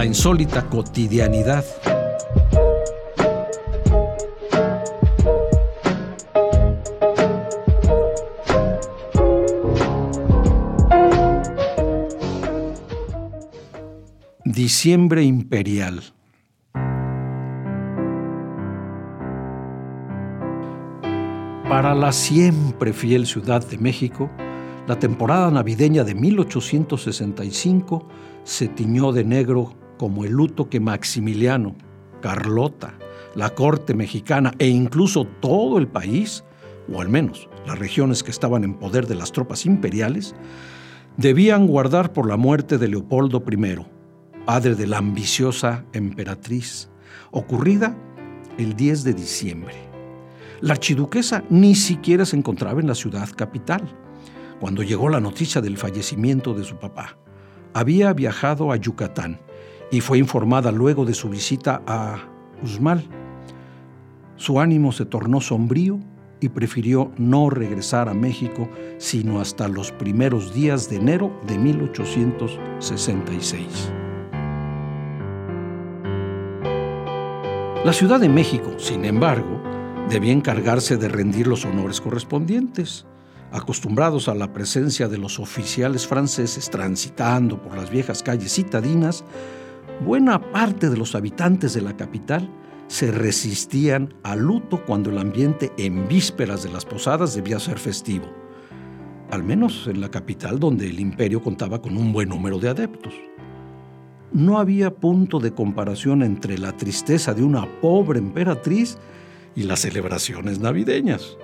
La insólita cotidianidad. Diciembre Imperial. Para la siempre fiel Ciudad de México, la temporada navideña de 1865 se tiñó de negro como el luto que Maximiliano, Carlota, la corte mexicana e incluso todo el país, o al menos las regiones que estaban en poder de las tropas imperiales, debían guardar por la muerte de Leopoldo I, padre de la ambiciosa emperatriz, ocurrida el 10 de diciembre. La archiduquesa ni siquiera se encontraba en la ciudad capital cuando llegó la noticia del fallecimiento de su papá. Había viajado a Yucatán y fue informada luego de su visita a Uzmal. Su ánimo se tornó sombrío y prefirió no regresar a México sino hasta los primeros días de enero de 1866. La Ciudad de México, sin embargo, debía encargarse de rendir los honores correspondientes. Acostumbrados a la presencia de los oficiales franceses transitando por las viejas calles citadinas, buena parte de los habitantes de la capital se resistían al luto cuando el ambiente en vísperas de las posadas debía ser festivo, al menos en la capital donde el imperio contaba con un buen número de adeptos. No había punto de comparación entre la tristeza de una pobre emperatriz y las celebraciones navideñas.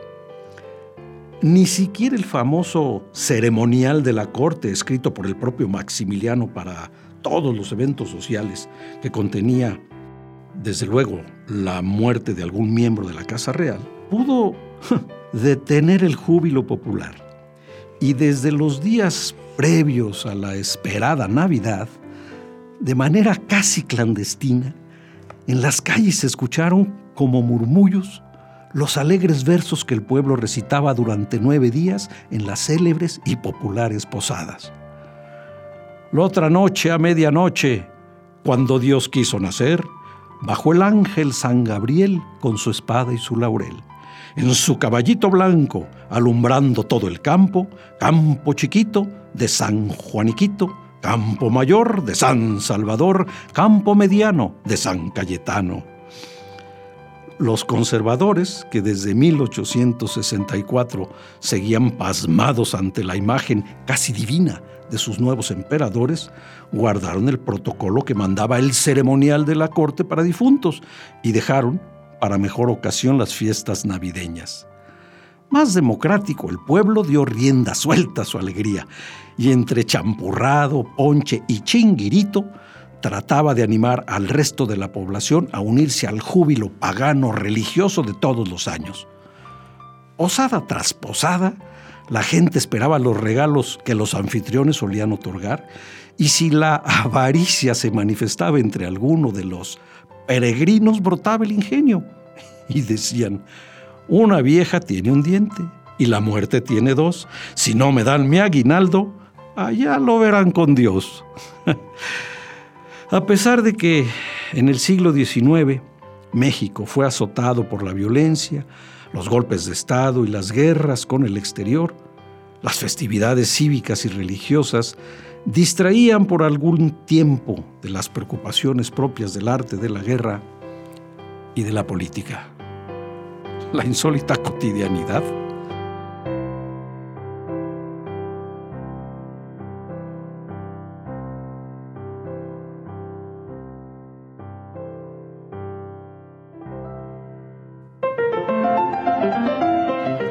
Ni siquiera el famoso ceremonial de la corte escrito por el propio Maximiliano para todos los eventos sociales que contenía, desde luego, la muerte de algún miembro de la Casa Real, pudo detener el júbilo popular. Y desde los días previos a la esperada Navidad, de manera casi clandestina, en las calles se escucharon como murmullos los alegres versos que el pueblo recitaba durante nueve días en las célebres y populares posadas. La otra noche, a medianoche, cuando Dios quiso nacer, bajó el ángel San Gabriel con su espada y su laurel. En su caballito blanco, alumbrando todo el campo, campo chiquito de San Juaniquito, campo mayor de San Salvador, campo mediano de San Cayetano los conservadores, que desde 1864 seguían pasmados ante la imagen casi divina de sus nuevos emperadores, guardaron el protocolo que mandaba el ceremonial de la corte para difuntos y dejaron para mejor ocasión las fiestas navideñas. Más democrático, el pueblo dio rienda suelta a su alegría y entre champurrado, ponche y chinguirito, trataba de animar al resto de la población a unirse al júbilo pagano religioso de todos los años. Posada tras posada, la gente esperaba los regalos que los anfitriones solían otorgar y si la avaricia se manifestaba entre alguno de los peregrinos brotaba el ingenio y decían, una vieja tiene un diente y la muerte tiene dos, si no me dan mi aguinaldo, allá lo verán con Dios. A pesar de que en el siglo XIX México fue azotado por la violencia, los golpes de Estado y las guerras con el exterior, las festividades cívicas y religiosas distraían por algún tiempo de las preocupaciones propias del arte de la guerra y de la política. La insólita cotidianidad